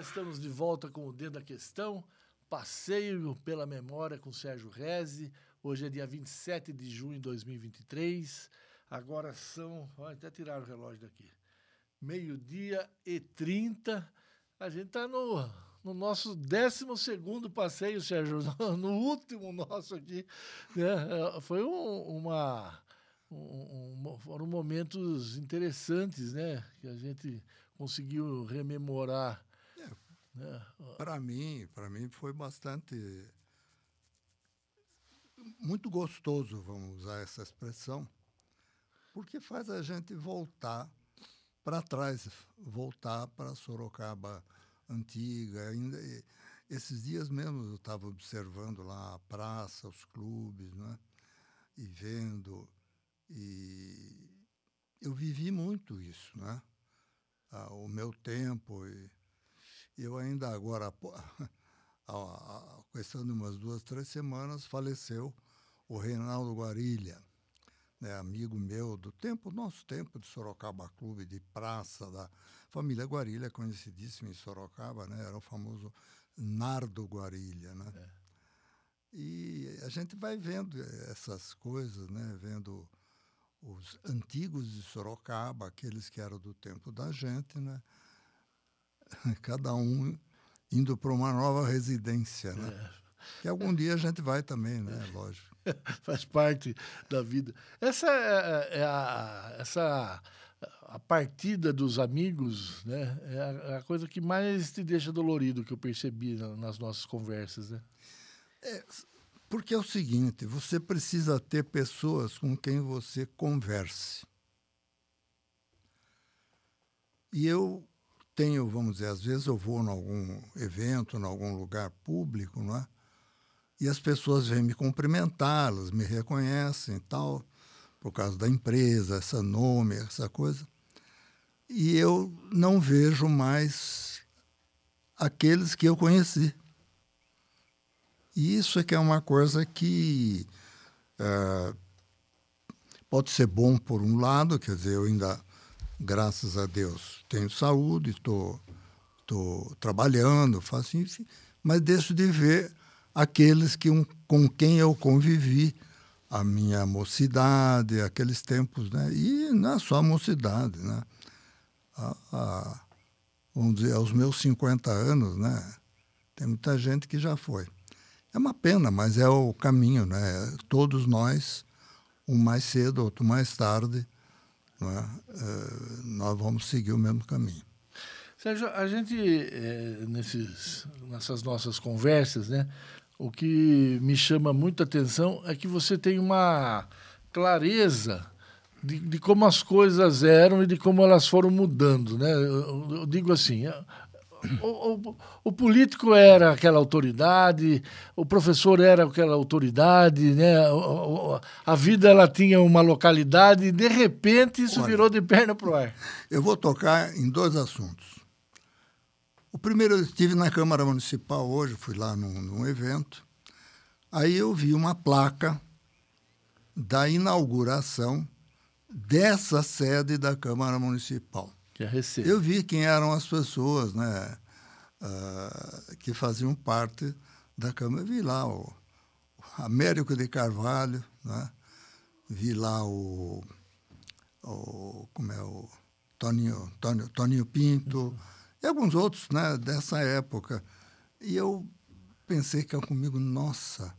Estamos de volta com o Dedo da Questão. Passeio pela memória com Sérgio Reze. Hoje é dia 27 de junho de 2023. Agora são. Vou até tirar o relógio daqui. Meio-dia e 30. A gente está no, no nosso 12 passeio, Sérgio. No último nosso aqui. Né? Foi um, uma. Um, um, foram momentos interessantes, né? Que a gente conseguiu rememorar é, para mim, para mim foi bastante muito gostoso, vamos usar essa expressão, porque faz a gente voltar para trás, voltar para Sorocaba antiga. Ainda, esses dias mesmo eu estava observando lá a praça, os clubes, né? e vendo. E eu vivi muito isso, né? Ah, o meu tempo. E, eu ainda agora, a, questão de umas duas, três semanas, faleceu o Reinaldo Guarilha, né, amigo meu do tempo, nosso tempo de Sorocaba Clube, de praça, da família Guarilha, conhecidíssima em Sorocaba, né, era o famoso Nardo Guarilha. Né? É. E a gente vai vendo essas coisas, né, vendo os antigos de Sorocaba, aqueles que eram do tempo da gente, né? cada um indo para uma nova residência, né? É. Que algum dia a gente vai também, né? Lógico. Faz parte da vida. Essa é, é, é a, essa a partida dos amigos, né? É a, é a, coisa que mais te deixa dolorido que eu percebi nas nossas conversas, né? É, porque é o seguinte, você precisa ter pessoas com quem você converse. E eu tenho, vamos dizer, às vezes eu vou em algum evento, em algum lugar público, não é? E as pessoas vêm me cumprimentar, elas me reconhecem tal, por causa da empresa, essa nome, essa coisa. E eu não vejo mais aqueles que eu conheci. E isso é que é uma coisa que é, pode ser bom por um lado, quer dizer, eu ainda graças a Deus, tenho saúde, estou tô, trabalhando, faço enfim, mas deixo de ver aqueles que, um, com quem eu convivi a minha mocidade, aqueles tempos, né? E não é só a mocidade, né? A, a, vamos dizer, aos meus 50 anos, né? Tem muita gente que já foi. É uma pena, mas é o caminho, né? Todos nós, um mais cedo, outro mais tarde, é? Uh, nós vamos seguir o mesmo caminho. Sérgio, a gente, é, nesses, nessas nossas conversas, né, o que me chama muita atenção é que você tem uma clareza de, de como as coisas eram e de como elas foram mudando. Né? eu, eu digo assim, o, o, o, político era aquela autoridade, o professor era aquela autoridade, né? a vida ela tinha uma localidade e de repente isso Olha, virou de perna para o ar. Eu vou tocar em dois assuntos. O primeiro eu estive na Câmara Municipal hoje, fui lá num, num evento, aí eu vi uma placa da inauguração dessa sede da Câmara Municipal. É Eu vi quem eram as pessoas né, uh, que faziam parte da Câmara. Vi lá o Américo de Carvalho, né? vi lá o, o como é o Toninho, Toninho, Toninho Pinto uhum. e alguns outros né, dessa época. E eu pensei que comigo, nossa,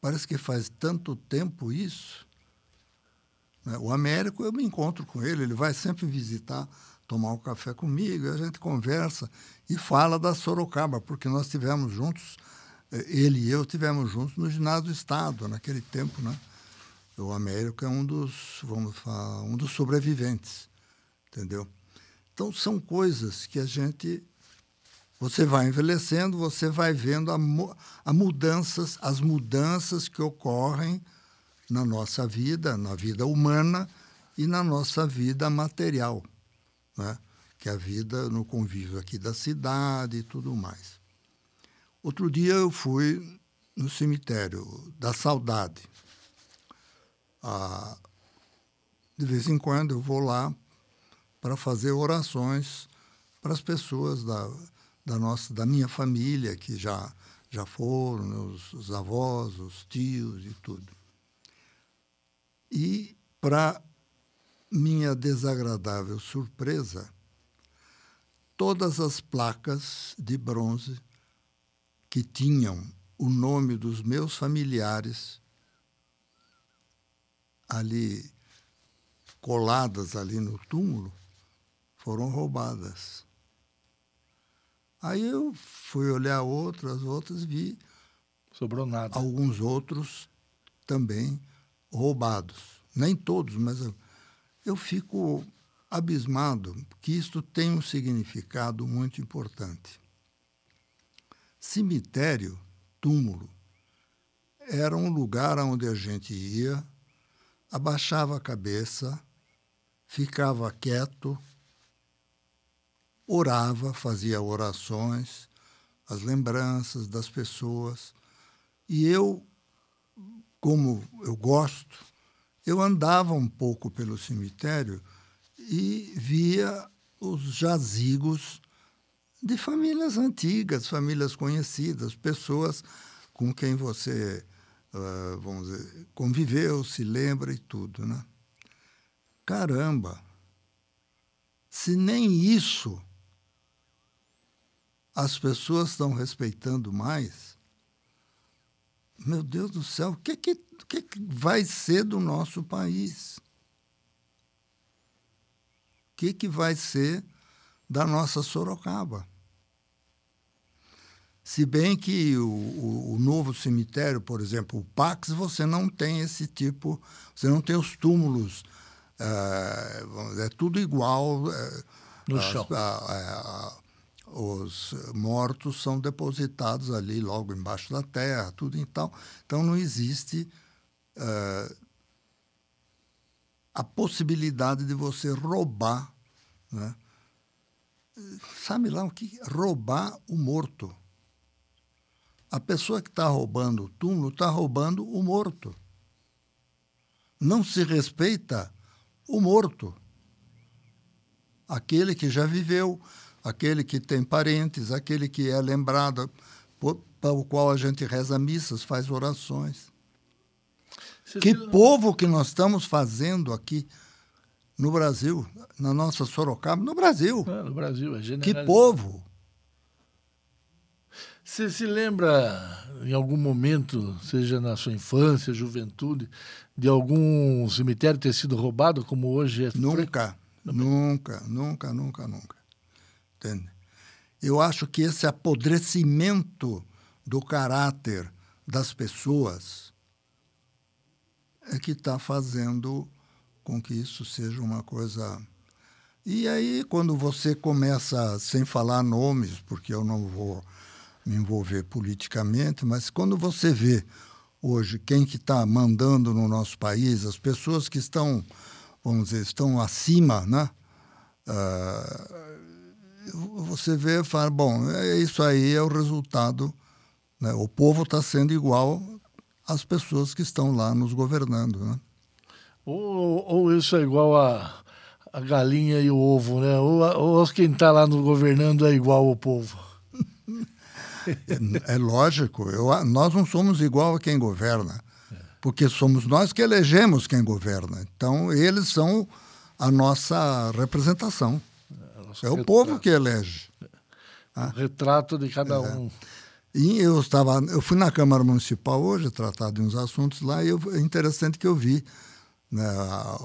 parece que faz tanto tempo isso. Né? O Américo, eu me encontro com ele, ele vai sempre visitar, tomar um café comigo, a gente conversa e fala da Sorocaba, porque nós tivemos juntos, eh, ele e eu tivemos juntos no ginásio do Estado, naquele tempo, né? O Américo é um dos, vamos falar, um dos sobreviventes, entendeu? Então são coisas que a gente você vai envelhecendo, você vai vendo a, a mudanças, as mudanças que ocorrem na nossa vida, na vida humana e na nossa vida material, né? que é a vida no convívio aqui da cidade e tudo mais. Outro dia eu fui no cemitério da Saudade. Ah, de vez em quando eu vou lá para fazer orações para as pessoas da, da nossa, da minha família que já já foram, os, os avós, os tios e tudo. E para minha desagradável surpresa, todas as placas de bronze que tinham o nome dos meus familiares ali coladas ali no túmulo foram roubadas. Aí eu fui olhar outras, outras, vi. Sobrou nada. Alguns outros também roubados. Nem todos, mas eu, eu fico abismado que isto tem um significado muito importante. Cemitério, túmulo, era um lugar onde a gente ia, abaixava a cabeça, ficava quieto, orava, fazia orações, as lembranças das pessoas. E eu, como eu gosto, eu andava um pouco pelo cemitério e via os jazigos de famílias antigas, famílias conhecidas, pessoas com quem você, uh, vamos dizer, conviveu, se lembra e tudo, né? Caramba! Se nem isso as pessoas estão respeitando mais, meu Deus do céu, o que, que, que, que vai ser do nosso país? O que, que vai ser da nossa Sorocaba? Se bem que o, o, o, novo cemitério, por exemplo, o Pax, você não tem esse tipo, você não tem os túmulos, é, é tudo igual. É, no as, chão. A, a, os mortos são depositados ali logo embaixo da terra, tudo e tal. Então não existe uh, a possibilidade de você roubar, né? sabe lá o que? Roubar o morto. A pessoa que está roubando o túmulo está roubando o morto. Não se respeita o morto. Aquele que já viveu, aquele que tem parentes, aquele que é lembrado, para o qual a gente reza missas, faz orações. Que povo que nós estamos fazendo aqui no Brasil, na nossa Sorocaba, no Brasil. É, no Brasil, é Que povo! Você se lembra, em algum momento, seja na sua infância, juventude, de algum cemitério ter sido roubado, como hoje é? Nunca, nunca, nunca, nunca, nunca. Entende? Eu acho que esse apodrecimento do caráter das pessoas é que está fazendo com que isso seja uma coisa. E aí, quando você começa, sem falar nomes, porque eu não vou me envolver politicamente, mas quando você vê hoje quem que está mandando no nosso país, as pessoas que estão, vamos dizer, estão acima, né? Uh, você vê e fala, bom, é isso aí é o resultado. Né? O povo está sendo igual às pessoas que estão lá nos governando. Né? Ou, ou isso é igual a, a galinha e o ovo, né? Ou, ou quem está lá no governando é igual ao povo. é, é, lógico, eu, nós não somos igual a quem governa, porque somos nós que elegemos quem governa. Então, eles são a nossa representação. É o povo que elege. O retrato de cada é. um. E eu estava, eu fui na Câmara Municipal hoje tratar de uns assuntos lá e eu, é interessante que eu vi né,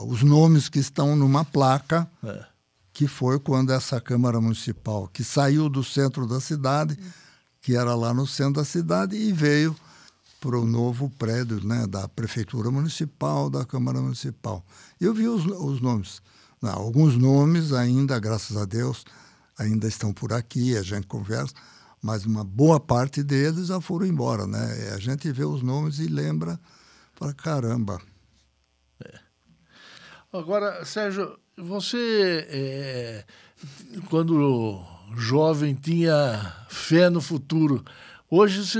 os nomes que estão numa placa é. que foi quando essa Câmara Municipal que saiu do centro da cidade, que era lá no centro da cidade e veio para o novo prédio né, da Prefeitura Municipal, da Câmara Municipal. Eu vi os, os nomes. Não, alguns nomes ainda, graças a Deus, ainda estão por aqui, a gente conversa, mas uma boa parte deles já foram embora, né? A gente vê os nomes e lembra, para caramba. É. Agora, Sérgio, você, é, quando jovem, tinha fé no futuro. Hoje você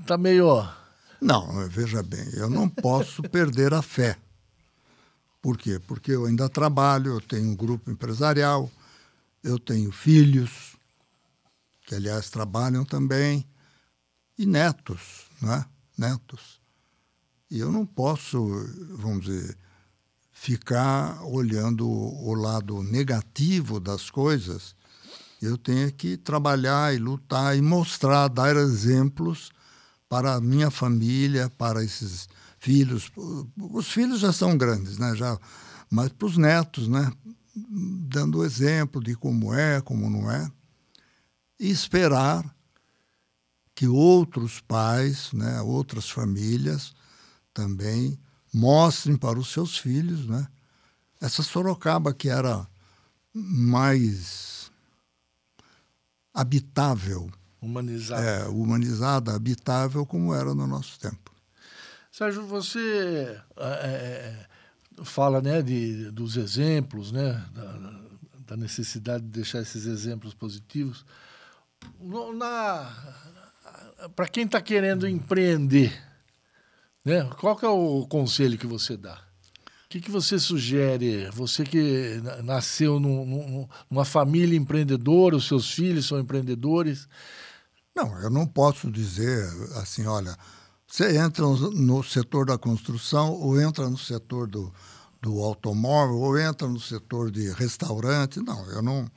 está meio. Não, veja bem, eu não posso perder a fé. Por quê? Porque eu ainda trabalho, eu tenho um grupo empresarial, eu tenho filhos, que aliás trabalham também, e netos, né? Netos. E eu não posso, vamos dizer, ficar olhando o lado negativo das coisas. Eu tenho que trabalhar e lutar e mostrar, dar exemplos para a minha família, para esses filhos. Os filhos já são grandes, né? Já, mas para os netos, né? Dando exemplo de como é, como não é. E esperar que outros pais, né, outras famílias também mostrem para os seus filhos, né? Essa Sorocaba que era mais habitável, humanizada, é, humanizada, habitável como era no nosso tempo. Sérgio, você é, fala, né, de, dos exemplos, né, da, da necessidade de deixar esses exemplos positivos. Para quem está querendo empreender, né? Qual que é o conselho que você dá? O que, que você sugere? Você que nasceu num, num, numa família empreendedora, os seus filhos são empreendedores. Não, eu não posso dizer assim, olha, você entra no setor da construção ou entra no setor do, do automóvel ou entra no setor de restaurante. Não, eu não,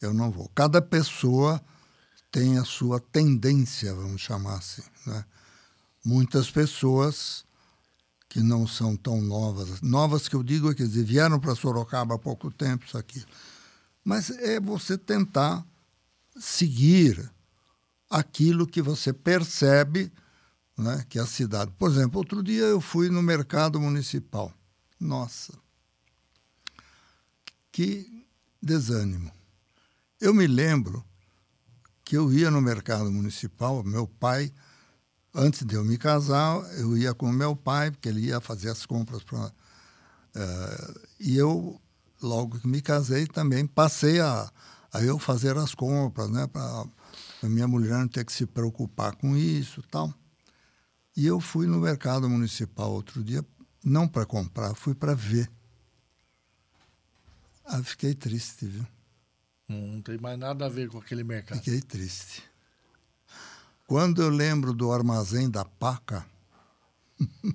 eu não vou. Cada pessoa tem a sua tendência, vamos chamar assim. Né? Muitas pessoas que não são tão novas, novas que eu digo, é quer dizer, vieram para Sorocaba há pouco tempo, isso aqui. Mas é você tentar seguir aquilo que você percebe né, que é a cidade. Por exemplo, outro dia eu fui no mercado municipal. Nossa, que desânimo. Eu me lembro que eu ia no mercado municipal, meu pai, antes de eu me casar, eu ia com meu pai, porque ele ia fazer as compras para. Uh, e eu, logo que me casei, também passei a, a eu fazer as compras, né, para a minha mulher não ter que se preocupar com isso tal. E eu fui no mercado municipal outro dia, não para comprar, fui para ver. Ah, fiquei triste, viu? Não tem mais nada a ver com aquele mercado. Fiquei triste. Quando eu lembro do armazém da Paca,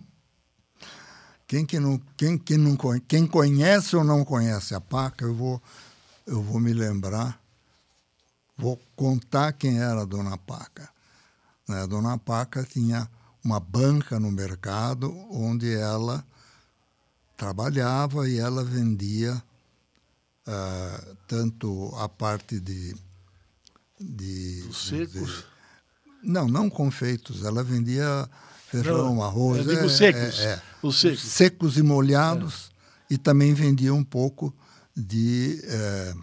quem, que não, quem, que não, quem conhece ou não conhece a Paca, eu vou, eu vou me lembrar, vou contar quem era a Dona Paca. Né? A Dona Paca tinha uma banca no mercado onde ela trabalhava e ela vendia uh, tanto a parte de. de Os secos? Dizer, não, não confeitos. Ela vendia feijão, não, arroz. Eu digo é, secos. É, é. Os secos. Secos e molhados. E também vendia um pouco de. É,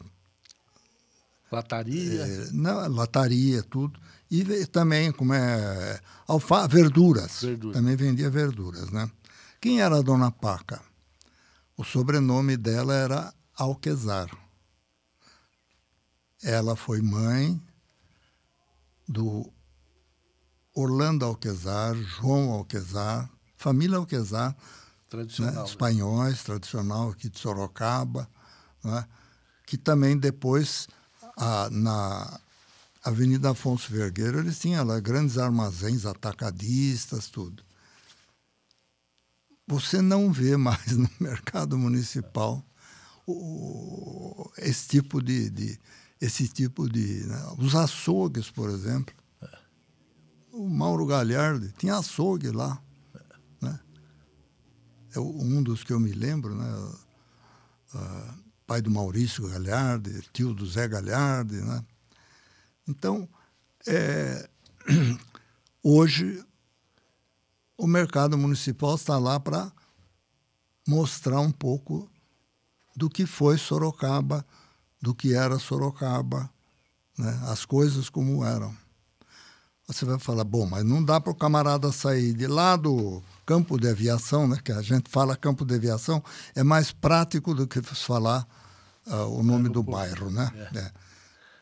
lataria? É, não, lataria, tudo. E também, como é. Alfa, verduras. Verdura. Também vendia verduras, né? Quem era a dona Paca? O sobrenome dela era Alquezar. Ela foi mãe do Orlando Alquezar, João Alquezar, família Alquezar, tradicional, né? espanhóis, tradicional aqui de Sorocaba, né? que também depois a, na Avenida Afonso Vergueiro eles tinham lá grandes armazéns atacadistas, tudo. Você não vê mais no mercado municipal o, esse tipo de, de esse tipo de né? os açougues, por exemplo. O Mauro Galhardi tinha açougue lá, né? É um dos que eu me lembro, né? Uh, pai do Maurício Galhardi, tio do Zé Galhardi, né? Então, é, hoje o mercado municipal está lá para mostrar um pouco do que foi Sorocaba, do que era Sorocaba, né? as coisas como eram. Você vai falar, bom, mas não dá para o camarada sair de lá do campo de aviação, né? que a gente fala campo de aviação, é mais prático do que falar uh, o nome do bairro. Né? É. É.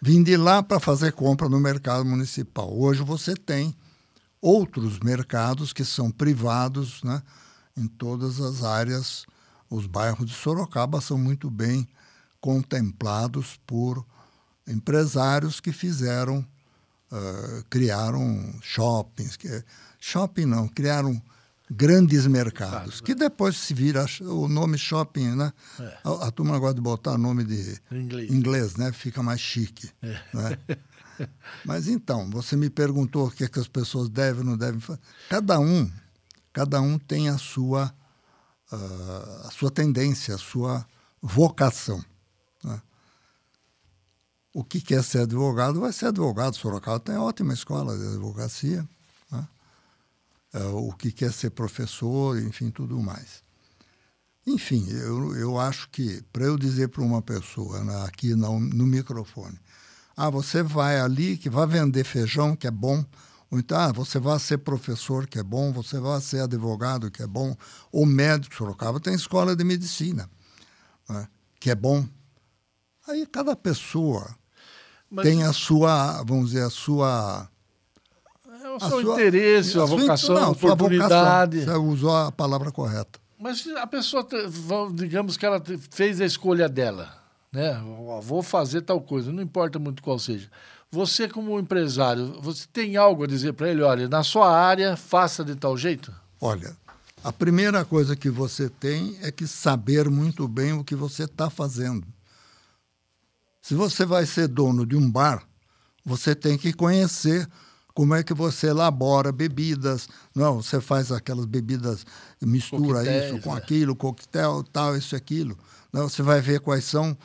Vim de lá para fazer compra no mercado municipal. Hoje você tem outros mercados que são privados né? em todas as áreas os bairros de Sorocaba são muito bem contemplados por empresários que fizeram uh, criaram shoppings. Que, shopping não, criaram grandes mercados, que depois se vira o nome shopping, né? É. A, a, turma gosta de botar nome de inglês, inglês né? Fica mais chique. É. Né? Mas então, você me perguntou o que, é que as pessoas devem ou não devem fazer. Cada um, cada um tem a sua, uh, a sua tendência, a sua vocação. Né? O que quer ser advogado vai ser advogado. Sorocaba tem ótima escola de advocacia uh, o que quer ser professor, enfim, tudo mais. Enfim, eu, eu acho que para eu dizer para uma pessoa né, aqui no, no microfone, ah, você vai ali que vai vender feijão, que é bom, ou então, ah, você vai ser professor, que é bom, você vai ser advogado, que é bom, ou médico, Sorocaba tem escola de medicina, né, que é bom. Aí cada pessoa Mas... tem a sua, vamos dizer, a sua o seu sua, interesse, a, a vocação, não, a oportunidade. Vocação, você usou a palavra correta. Mas a pessoa, digamos que ela fez a escolha dela, né? Vou fazer tal coisa, não importa muito qual seja. Você, como empresário, você tem algo a dizer para ele? Olha, na sua área, faça de tal jeito? Olha, a primeira coisa que você tem é que saber muito bem o que você está fazendo. Se você vai ser dono de um bar, você tem que conhecer como é que você elabora bebidas. Não, você faz aquelas bebidas, mistura Coquetéis, isso com é. aquilo, coquetel, tal, isso aquilo. Não, você vai ver quais são,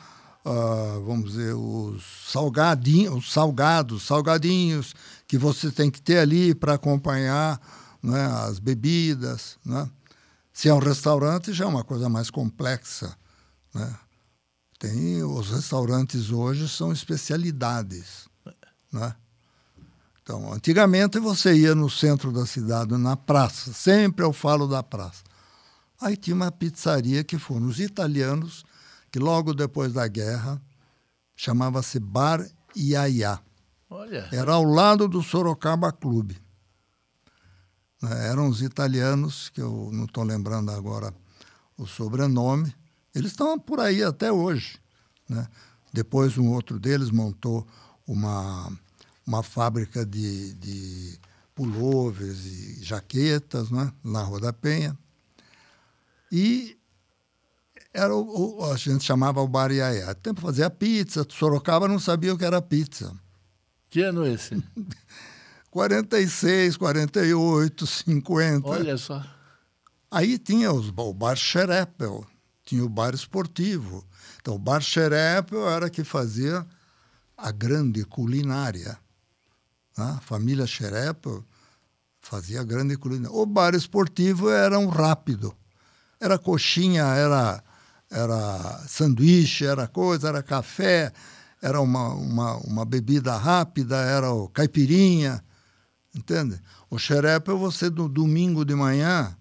uh, vamos dizer, os salgadinhos, os salgados, salgadinhos que você tem que ter ali para acompanhar né, as bebidas. Né? Se é um restaurante, já é uma coisa mais complexa. Né? Tem, os restaurantes hoje são especialidades. Né? Então, antigamente você ia no centro da cidade, na praça, sempre eu falo da praça. Aí tinha uma pizzaria que foram os italianos, que logo depois da guerra chamava-se Bar Iaia. Olha. Era ao lado do Sorocaba Clube. Né, eram os italianos, que eu não estou lembrando agora o sobrenome, eles estão por aí até hoje. Né? Depois um outro deles montou uma uma fábrica de, de pullovers e jaquetas né, na Rua da Penha. E era o, o, a gente chamava o bar Iaia. Tempo fazia pizza, Sorocaba não sabia o que era pizza. Que ano esse? 46, 48, 50. Olha só. Aí tinha os, o bar Xerepel, tinha o bar esportivo. Então, o bar Xerepel era que fazia a grande culinária. Né? Família Xerepa fazia grande culinária. O bar esportivo era um rápido. Era coxinha, era, era sanduíche, era coisa, era café, era uma, uma, uma bebida rápida, era o caipirinha, entende? O xerepa, você no domingo de manhã,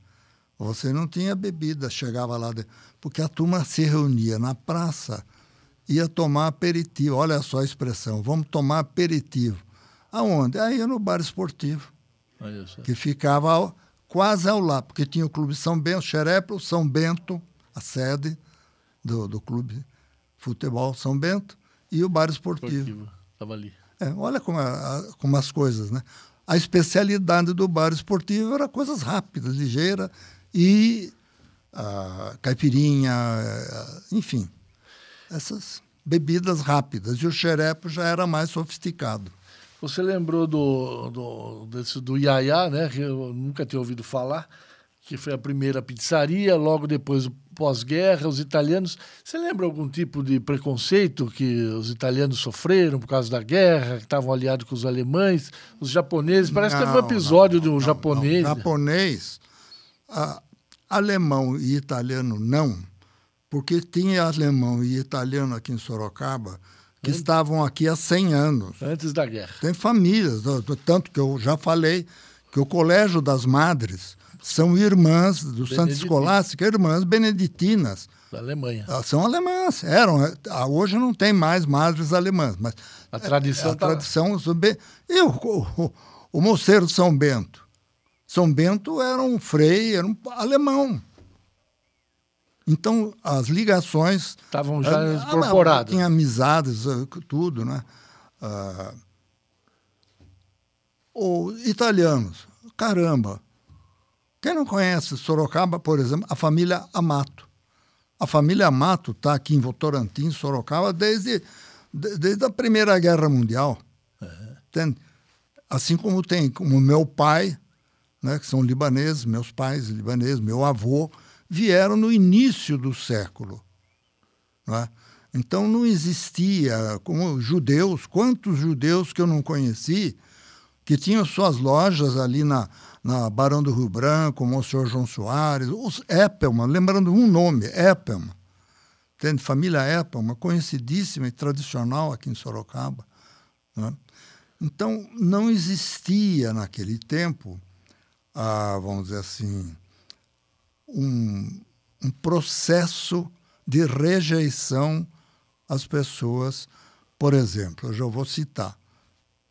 você não tinha bebida, chegava lá, de, porque a turma se reunia na praça, ia tomar aperitivo, olha só a expressão, vamos tomar aperitivo. Aonde? Aí no bar esportivo, que ficava ao, quase ao lado, porque tinha o Clube São Bento, Xerepo, São Bento, a sede do, do Clube Futebol São Bento, e o bar esportivo. Estava ali. É, olha como, a, como as coisas, né? A especialidade do bar esportivo era coisas rápidas, ligeiras e a caipirinha, enfim, essas bebidas rápidas. E o xerepo já era mais sofisticado. Você lembrou do, do, desse, do Yaya, né? Que eu nunca tinha ouvido falar, que foi a primeira pizzaria, logo depois, pós-guerra, os italianos. Você lembra algum tipo de preconceito que os italianos sofreram por causa da guerra, que estavam aliados com os alemães, os japoneses? Parece não, que teve um episódio não, de um não, japonês. Não. Japonês, a, alemão e italiano não, porque tinha alemão e italiano aqui em Sorocaba que estavam aqui há 100 anos. Antes da guerra. Tem famílias, tanto que eu já falei que o Colégio das Madres são irmãs do Santo Escolástica, irmãs beneditinas. Da Alemanha. Ah, são alemãs, eram. Ah, hoje não tem mais madres alemãs, mas a tradição. A tá tradição e o, o, o moceiro de São Bento. São Bento era um frei, era um alemão. Então, as ligações... Estavam já ah, incorporadas. Tinha amizades, ah, tudo, né? Ah, Ou italianos. Caramba! Quem não conhece Sorocaba, por exemplo, a família Amato. A família Amato está aqui em Votorantim, Sorocaba, desde, desde a Primeira Guerra Mundial. Uhum. Assim como tem, como meu pai, né, que são libaneses, meus pais libaneses, meu avô, vieram no início do século. Né? Então não existia, como judeus, quantos judeus que eu não conheci, que tinham suas lojas ali na, na Barão do Rio Branco, o senhor João Soares, os Eppelman, lembrando um nome, Eppelman. Entende? Família Eppelman, conhecidíssima e tradicional aqui em Sorocaba. Né? Então, não existia naquele tempo, ah, vamos dizer assim, um, um processo de rejeição às pessoas. Por exemplo, eu já vou citar.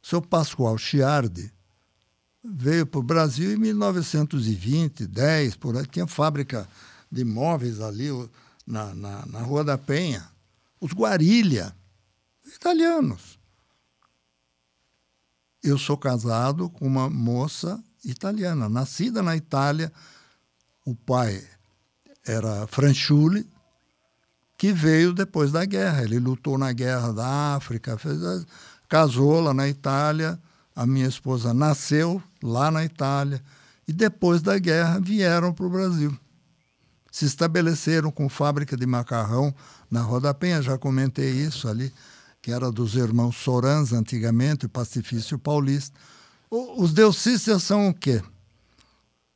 O seu Pascoal Chiardi veio para o Brasil em 1920, 10, por aí. Tinha fábrica de móveis ali na, na, na Rua da Penha. Os Guarilha, italianos. Eu sou casado com uma moça italiana, nascida na Itália. O pai era Franciulli, que veio depois da guerra. Ele lutou na guerra da África, fez, casou lá na Itália. A minha esposa nasceu lá na Itália e depois da guerra vieram para o Brasil. Se estabeleceram com fábrica de macarrão na Roda Penha, já comentei isso ali, que era dos irmãos Sorans antigamente, o Pacifício Paulista. Os deucistas são o quê?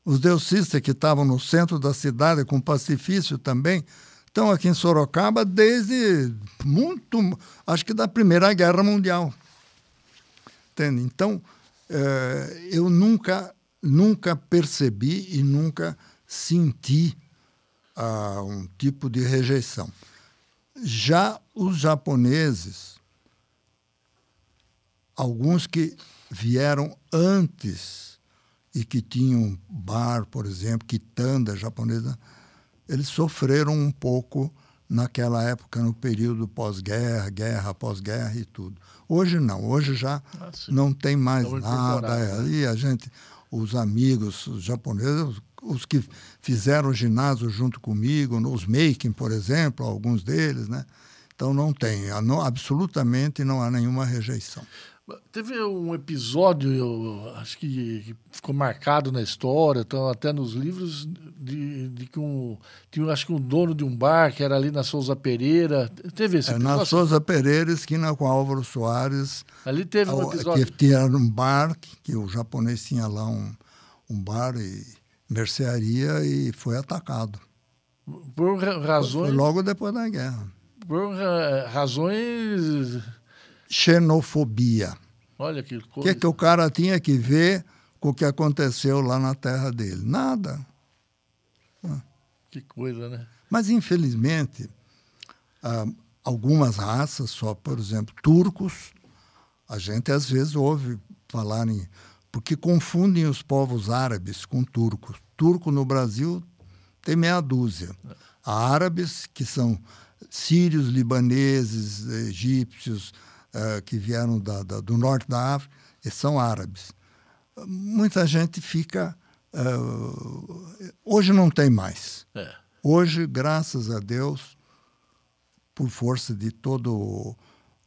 Os deucistas que estavam no centro da cidade, com pacifício também, estão aqui em Sorocaba desde muito, acho que da Primeira Guerra Mundial. Entende? Então, eh, eu nunca, nunca percebi e nunca senti ah, um tipo de rejeição. Já os japoneses, alguns que vieram antes e que tinham bar, por exemplo, quitanda japonesa, eles sofreram um pouco naquela época, no período pós-guerra, guerra, pós-guerra e tudo. Hoje não, hoje já ah, não tem mais nada. Aí a gente, os amigos os japoneses, os que fizeram ginásio junto comigo, os making, por exemplo, alguns deles, né? Então não tem, absolutamente não há nenhuma rejeição. Teve um episódio, eu acho que, que ficou marcado na história, então, até nos livros, de, de que um, tinha, acho que um dono de um bar que era ali na Souza Pereira. Teve esse episódio? É, na Souza Pereira, esquina com Álvaro Soares. Ali teve um episódio. Que tinha um bar, que o japonês tinha lá um, um bar e mercearia e foi atacado. Por razões. Foi logo depois da guerra. Por razões xenofobia. Olha que coisa. O que, que o cara tinha que ver com o que aconteceu lá na terra dele? Nada. Que coisa, né? Mas, infelizmente, ah, algumas raças, só, por exemplo, turcos, a gente às vezes ouve falarem, porque confundem os povos árabes com turcos. Turco no Brasil tem meia dúzia. Há árabes, que são sírios, libaneses, egípcios, uh, que vieram da, da, do norte da África, e são árabes. Muita gente fica. Uh, hoje não tem mais. É. Hoje, graças a Deus, por força de todo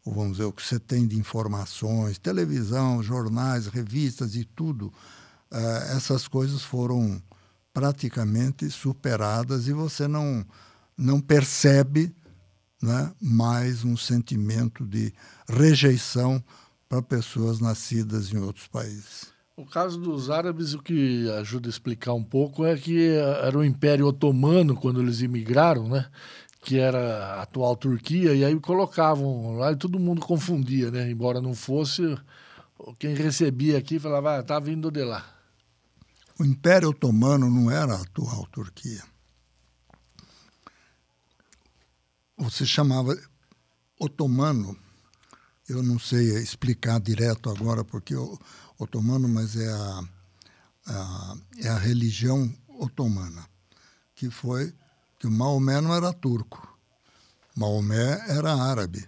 vamos dizer, o que você tem de informações, televisão, jornais, revistas e tudo, uh, essas coisas foram praticamente superadas e você não, não percebe né, mais um sentimento de rejeição para pessoas nascidas em outros países. O caso dos árabes, o que ajuda a explicar um pouco é que era o Império Otomano quando eles imigraram, né? que era a atual Turquia, e aí colocavam lá e todo mundo confundia, né? Embora não fosse, quem recebia aqui falava, ah, tá vindo de lá. O Império Otomano não era a atual Turquia. Você chamava otomano, eu não sei explicar direto agora porque o otomano, mas é a, a, é a religião otomana, que foi que Maomé não era turco, Maomé era árabe,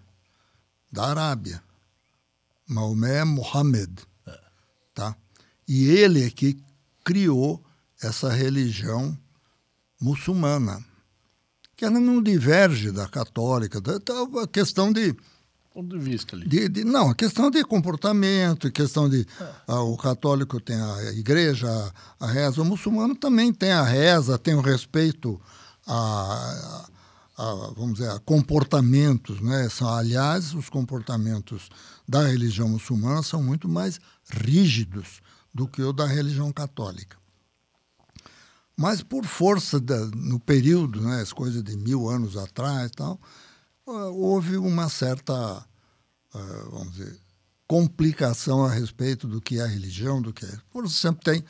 da Arábia. Maomé é Mohammed, tá? E ele é que criou essa religião muçulmana, que ela não diverge da católica, da, da questão de ponto de vista ali. De, de, não, a questão de comportamento, questão de é. o católico tem a igreja, a, a, reza, o muçulmano também tem a reza, tem o respeito a, a, vamos dizer, a comportamentos, né? São, aliás, os comportamentos da religião muçulmana são muito mais rígidos do que o da religião católica. Mas por força da, no período, né, as coisas de mil anos atrás, tal, houve uma certa, uh, vamos dizer, complicação a respeito do que é a religião, do que é. Por exemplo, tem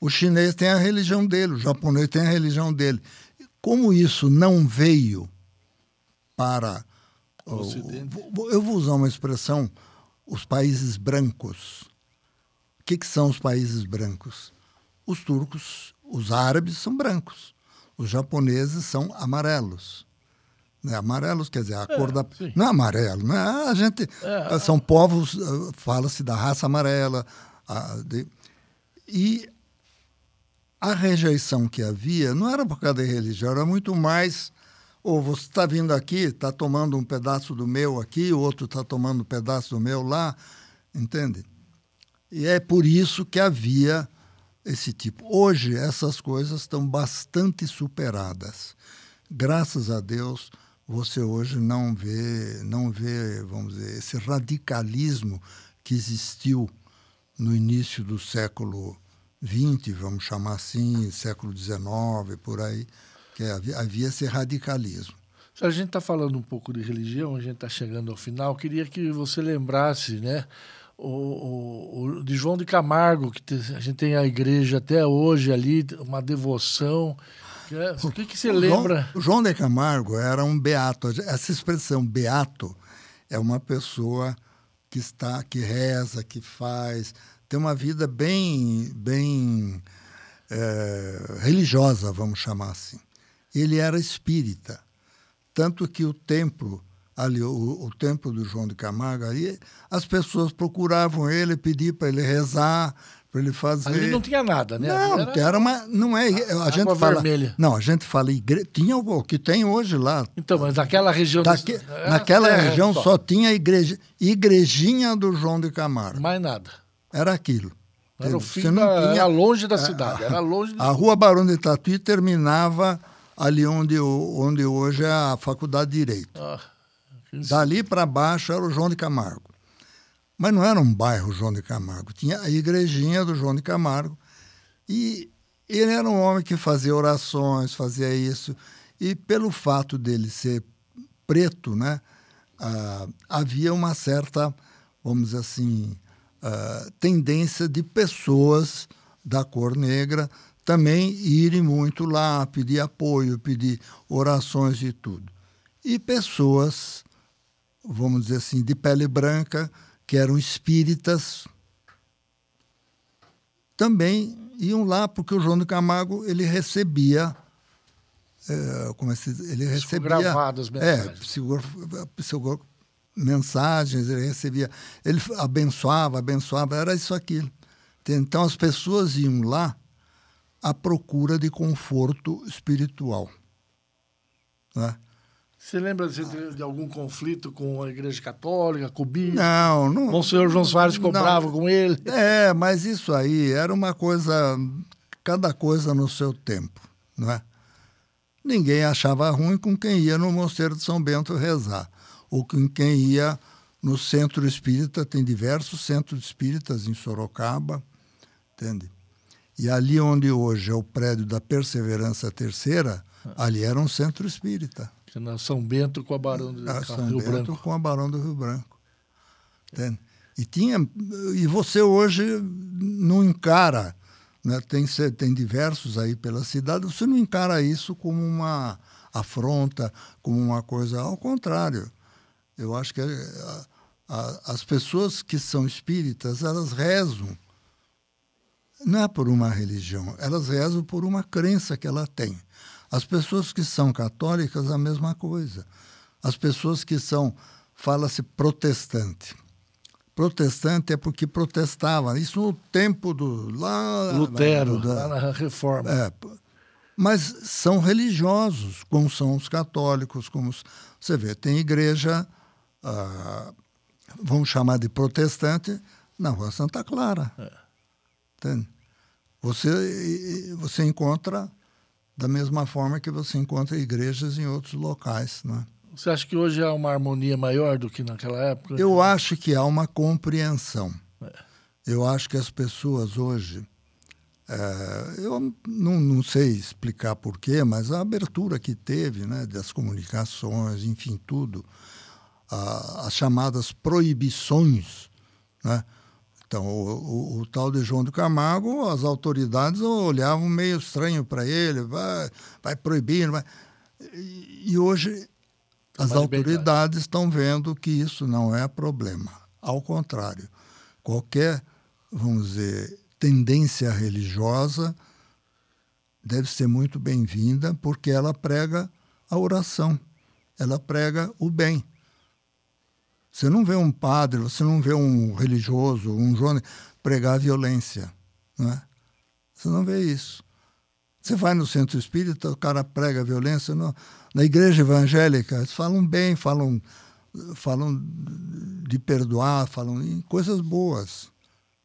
o chinês tem a religião dele, o japonês tem a religião dele. Como isso não veio para o eu vou usar uma expressão, os países brancos. O que, que são os países brancos? Os turcos, os árabes são brancos, os japoneses são amarelos. Né? Amarelos, quer dizer, a é, cor da. Sim. Não é amarelo, né? A gente. É, são povos, ah, fala-se da raça amarela. A, de, e a rejeição que havia não era por causa da religião, era muito mais. Ou você está vindo aqui, está tomando um pedaço do meu aqui, o outro está tomando um pedaço do meu lá, entende? E é por isso que havia esse tipo. Hoje, essas coisas estão bastante superadas. Graças a Deus, você hoje não vê, não vê, vamos dizer, esse radicalismo que existiu no início do século XX, vamos chamar assim, século XIX, por aí, que havia, havia esse radicalismo. A gente está falando um pouco de religião, a gente está chegando ao final, queria que você lembrasse, né, o, o, de João de Camargo, que a gente tem a igreja até hoje ali, uma devoção. É, o que, que você lembra? João, João de Camargo era um beato. Essa expressão beato é uma pessoa que está, que reza, que faz, tem uma vida bem, bem é, religiosa, vamos chamar assim. Ele era espírita, tanto que o templo ali, o, o templo do João de Camargo, ali, as pessoas procuravam ele, pediam para ele rezar, para ele fazer. Ali não tinha nada, né? Não, era, era uma, não é. A, a gente fala. Vermelha. Não, a gente fala igreja. Tinha o que tem hoje lá. Então, mas naquela região. Daque, do, naquela é, região só. só tinha igreja, igrejinha do João de Camargo. Mais nada. Era aquilo. Era o fim não da, tinha, era longe da cidade, era longe. A rua Barão de Tatuí terminava ali onde, onde hoje é a Faculdade de Direito. Ah, Dali para baixo era o João de Camargo. Mas não era um bairro João de Camargo, tinha a igrejinha do João de Camargo. E ele era um homem que fazia orações, fazia isso. E pelo fato dele ser preto, né, ah, havia uma certa, vamos dizer assim, ah, tendência de pessoas da cor negra também irem muito lá, pedir apoio, pedir orações e tudo. E pessoas, vamos dizer assim, de pele branca, que eram espíritas, também iam lá porque o João de Camargo ele recebia é, como é que ele recebia gravadas é, psicografado, mensagens ele recebia ele abençoava abençoava era isso aquilo. Então as pessoas iam lá à procura de conforto espiritual né? Você lembra de, de, algum conflito com a Igreja Católica, com o Bispo? Não, não. O senhor João Soares ficou não, bravo com ele? É, mas isso aí era uma coisa, cada coisa no seu tempo, não é? Ninguém achava ruim com quem ia no Mosteiro de São Bento rezar, ou com quem ia no centro espírita, tem diversos centros espíritas em Sorocaba, entende? E ali onde hoje é o prédio da Perseverança Terceira, ali era um centro espírita. Na São Bento com a Barão do a São Rio Bento Branco. com a Barão do Rio Branco. Entende? E tinha e você hoje não encara, né? tem tem diversos aí pela cidade, você não encara isso como uma afronta, como uma coisa ao contrário. Eu acho que a, a, as pessoas que são espíritas, elas rezam não é por uma religião, elas rezam por uma crença que ela tem. As pessoas que são católicas, a mesma coisa. As pessoas que são, fala-se protestante. protestante é porque protestava. Isso no tempo do. Lá, Lutero, da, lá na reforma. É, mas são religiosos, como são os católicos, como você vê, tem igreja, ah, vamos chamar de protestante, na Rua Santa Clara. É. Entende? Você, você encontra da mesma forma que você encontra igrejas em outros locais. Né? Você acha que hoje há uma harmonia maior do que naquela época? Eu acho que há uma compreensão. É. Eu acho que as pessoas hoje. É, eu não, não sei explicar porquê, mas a abertura que teve né, das comunicações, enfim, tudo, a, as chamadas proibições, né, então, o, o, o, tal de João do Camargo, as autoridades olhavam meio estranho para ele, vai, vai proibir. Vai... E, e hoje as autoridades estão vendo que isso não é problema. Ao contrário, qualquer, vamos dizer, tendência religiosa deve ser muito bem-vinda, porque ela prega a oração, ela prega o bem. Você não vê um padre, você não vê um religioso, um jovem pregar violência, não é? Você não vê isso. Você vai no centro espírita, o cara prega violência. No, na igreja evangélica, eles falam bem, falam, falam de perdoar, falam em coisas boas.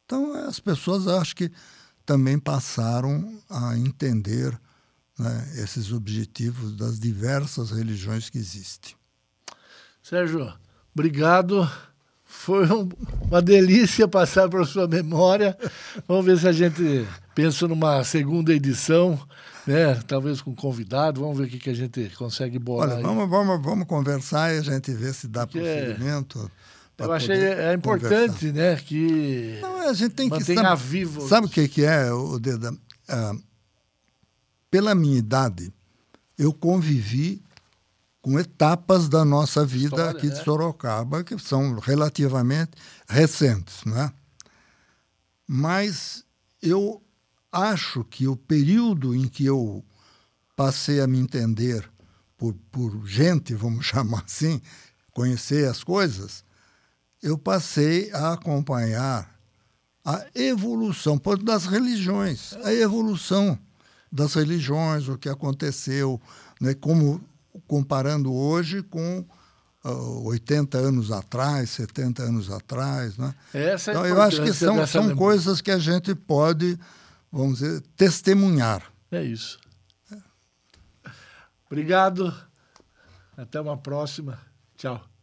Então, as pessoas acho que também passaram a entender né, esses objetivos das diversas religiões que existem. Sérgio, Obrigado. Foi um, uma delícia passar para sua memória. Vamos ver se a gente pensa numa segunda edição, né? Talvez com convidado. Vamos ver o que, que a gente consegue bolar. Olha, vamos, vamos, vamos conversar e a gente ver se dá Porque prosseguimento. Eu achei é importante, conversar. né? Que Não, a gente tem que sabe, vivo. Sabe o que, que é, o Deda? Ah, pela minha idade, eu convivi com etapas da nossa vida História, aqui de né? Sorocaba, que são relativamente recentes. Né? Mas eu acho que o período em que eu passei a me entender por, por gente, vamos chamar assim, conhecer as coisas, eu passei a acompanhar a evolução das religiões, a evolução das religiões, o que aconteceu, né, como comparando hoje com uh, ah, 80 anos atrás, 70 anos atrás. Né? Essa é então, eu acho que são, são coisas que a gente pode, vamos dizer, testemunhar. É isso. Obrigado. Até uma próxima. Tchau.